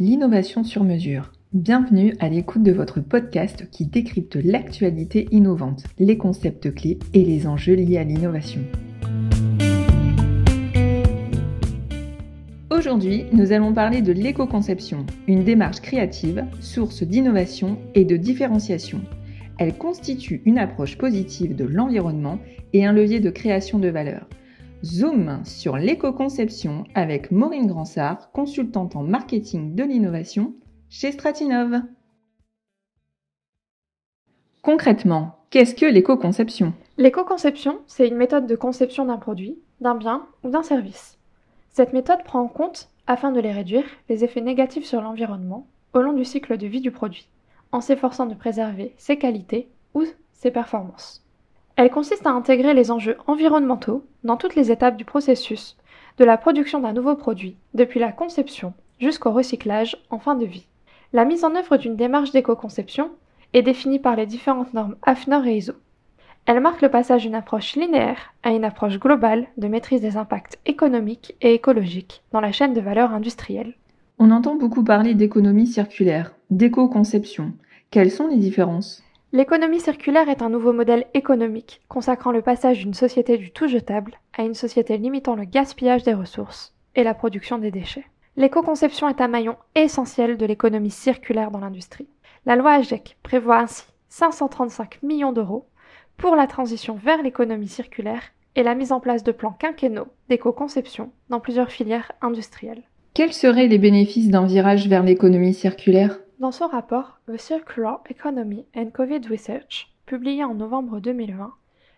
l'innovation sur mesure. Bienvenue à l'écoute de votre podcast qui décrypte l'actualité innovante, les concepts clés et les enjeux liés à l'innovation. Aujourd'hui, nous allons parler de l'éco-conception, une démarche créative, source d'innovation et de différenciation. Elle constitue une approche positive de l'environnement et un levier de création de valeur. Zoom sur l'éco-conception avec Maureen Gransart, consultante en marketing de l'innovation chez Stratinov. Concrètement, qu'est-ce que l'éco-conception? L'éco-conception, c'est une méthode de conception d'un produit, d'un bien ou d'un service. Cette méthode prend en compte, afin de les réduire, les effets négatifs sur l'environnement au long du cycle de vie du produit, en s'efforçant de préserver ses qualités ou ses performances. Elle consiste à intégrer les enjeux environnementaux dans toutes les étapes du processus, de la production d'un nouveau produit, depuis la conception jusqu'au recyclage en fin de vie. La mise en œuvre d'une démarche d'éco-conception est définie par les différentes normes AFNOR et ISO. Elle marque le passage d'une approche linéaire à une approche globale de maîtrise des impacts économiques et écologiques dans la chaîne de valeur industrielle. On entend beaucoup parler d'économie circulaire, d'éco-conception. Quelles sont les différences? L'économie circulaire est un nouveau modèle économique consacrant le passage d'une société du tout jetable à une société limitant le gaspillage des ressources et la production des déchets. L'éco-conception est un maillon essentiel de l'économie circulaire dans l'industrie. La loi AGEC prévoit ainsi 535 millions d'euros pour la transition vers l'économie circulaire et la mise en place de plans quinquennaux d'éco-conception dans plusieurs filières industrielles. Quels seraient les bénéfices d'un virage vers l'économie circulaire? Dans son rapport The Circular Economy and Covid Research, publié en novembre 2020,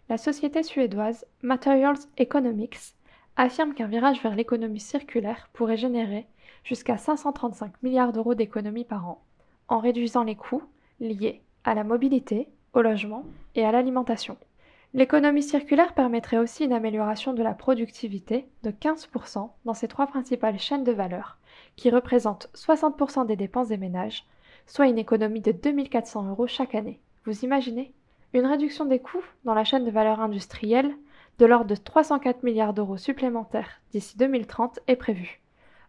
la société suédoise Materials Economics affirme qu'un virage vers l'économie circulaire pourrait générer jusqu'à 535 milliards d'euros d'économies par an, en réduisant les coûts liés à la mobilité, au logement et à l'alimentation. L'économie circulaire permettrait aussi une amélioration de la productivité de 15% dans ces trois principales chaînes de valeur, qui représentent 60% des dépenses des ménages, soit une économie de 2400 euros chaque année. Vous imaginez? Une réduction des coûts dans la chaîne de valeur industrielle de l'ordre de 304 milliards d'euros supplémentaires d'ici 2030 est prévue,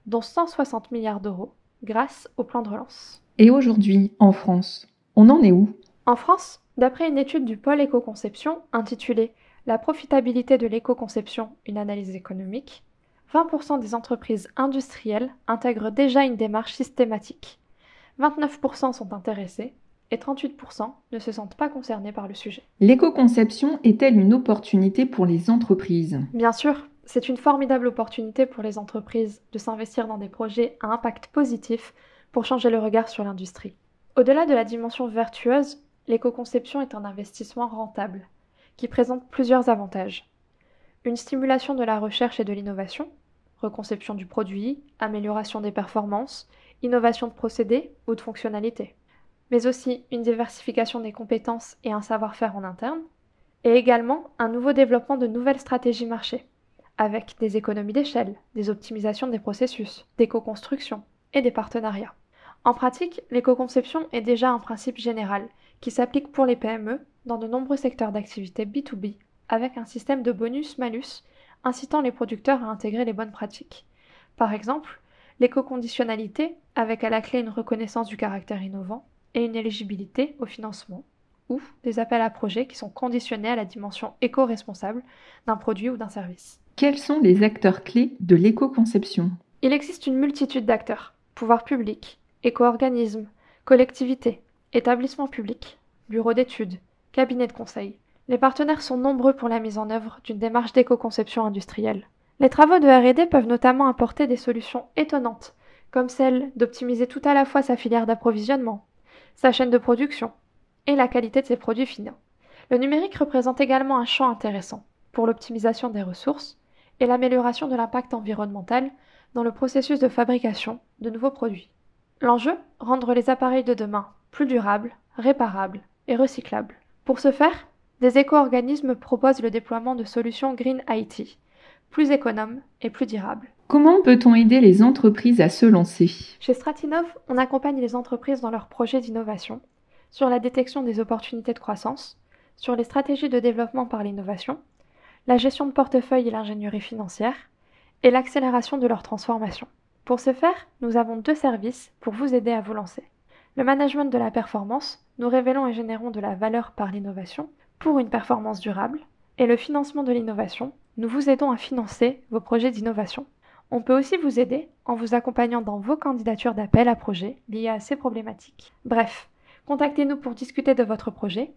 dont 160 milliards d'euros grâce au plan de relance. Et aujourd'hui, en France, on en est où? En France, d'après une étude du pôle éco-conception intitulée La profitabilité de l'éco-conception, une analyse économique, 20% des entreprises industrielles intègrent déjà une démarche systématique. 29% sont intéressés et 38% ne se sentent pas concernés par le sujet. L'éco-conception est-elle une opportunité pour les entreprises? Bien sûr, c'est une formidable opportunité pour les entreprises de s'investir dans des projets à impact positif pour changer le regard sur l'industrie. Au-delà de la dimension vertueuse, l'éco-conception est un investissement rentable qui présente plusieurs avantages. Une stimulation de la recherche et de l'innovation, reconception du produit, amélioration des performances, innovation de procédés ou de fonctionnalités, mais aussi une diversification des compétences et un savoir-faire en interne, et également un nouveau développement de nouvelles stratégies marché, avec des économies d'échelle, des optimisations des processus, des co-constructions et des partenariats. En pratique, l'éco-conception est déjà un principe général qui s'applique pour les PME dans de nombreux secteurs d'activité B2B, avec un système de bonus-malus incitant les producteurs à intégrer les bonnes pratiques. Par exemple, l'éco-conditionnalité, avec à la clé une reconnaissance du caractère innovant et une éligibilité au financement, ou des appels à projets qui sont conditionnés à la dimension éco-responsable d'un produit ou d'un service. Quels sont les acteurs clés de l'éco-conception? Il existe une multitude d'acteurs, pouvoirs publics, éco-organismes, collectivités, établissements publics, bureaux d'études, cabinets de conseil. Les partenaires sont nombreux pour la mise en œuvre d'une démarche d'éco-conception industrielle. Les travaux de RD peuvent notamment apporter des solutions étonnantes, comme celle d'optimiser tout à la fois sa filière d'approvisionnement, sa chaîne de production et la qualité de ses produits finaux. Le numérique représente également un champ intéressant pour l'optimisation des ressources et l'amélioration de l'impact environnemental dans le processus de fabrication de nouveaux produits. L'enjeu, rendre les appareils de demain plus durables, réparables et recyclables. Pour ce faire, des éco-organismes proposent le déploiement de solutions Green IT, plus économes et plus durables. Comment peut-on aider les entreprises à se lancer? Chez Stratinov, on accompagne les entreprises dans leurs projets d'innovation, sur la détection des opportunités de croissance, sur les stratégies de développement par l'innovation, la gestion de portefeuille et l'ingénierie financière, et l'accélération de leur transformation. Pour ce faire, nous avons deux services pour vous aider à vous lancer. Le management de la performance, nous révélons et générons de la valeur par l'innovation pour une performance durable. Et le financement de l'innovation, nous vous aidons à financer vos projets d'innovation. On peut aussi vous aider en vous accompagnant dans vos candidatures d'appel à projets liées à ces problématiques. Bref, contactez-nous pour discuter de votre projet.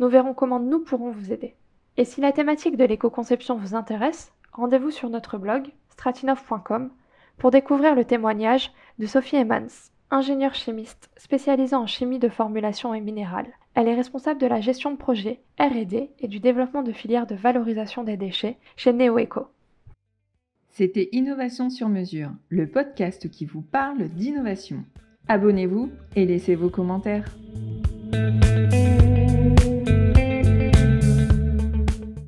Nous verrons comment nous pourrons vous aider. Et si la thématique de l'éco-conception vous intéresse, rendez-vous sur notre blog stratinov.com pour découvrir le témoignage de Sophie Emmans, ingénieure chimiste spécialisée en chimie de formulation et minérales. Elle est responsable de la gestion de projets, R&D et du développement de filières de valorisation des déchets chez NeoEco. C'était Innovation sur mesure, le podcast qui vous parle d'innovation. Abonnez-vous et laissez vos commentaires.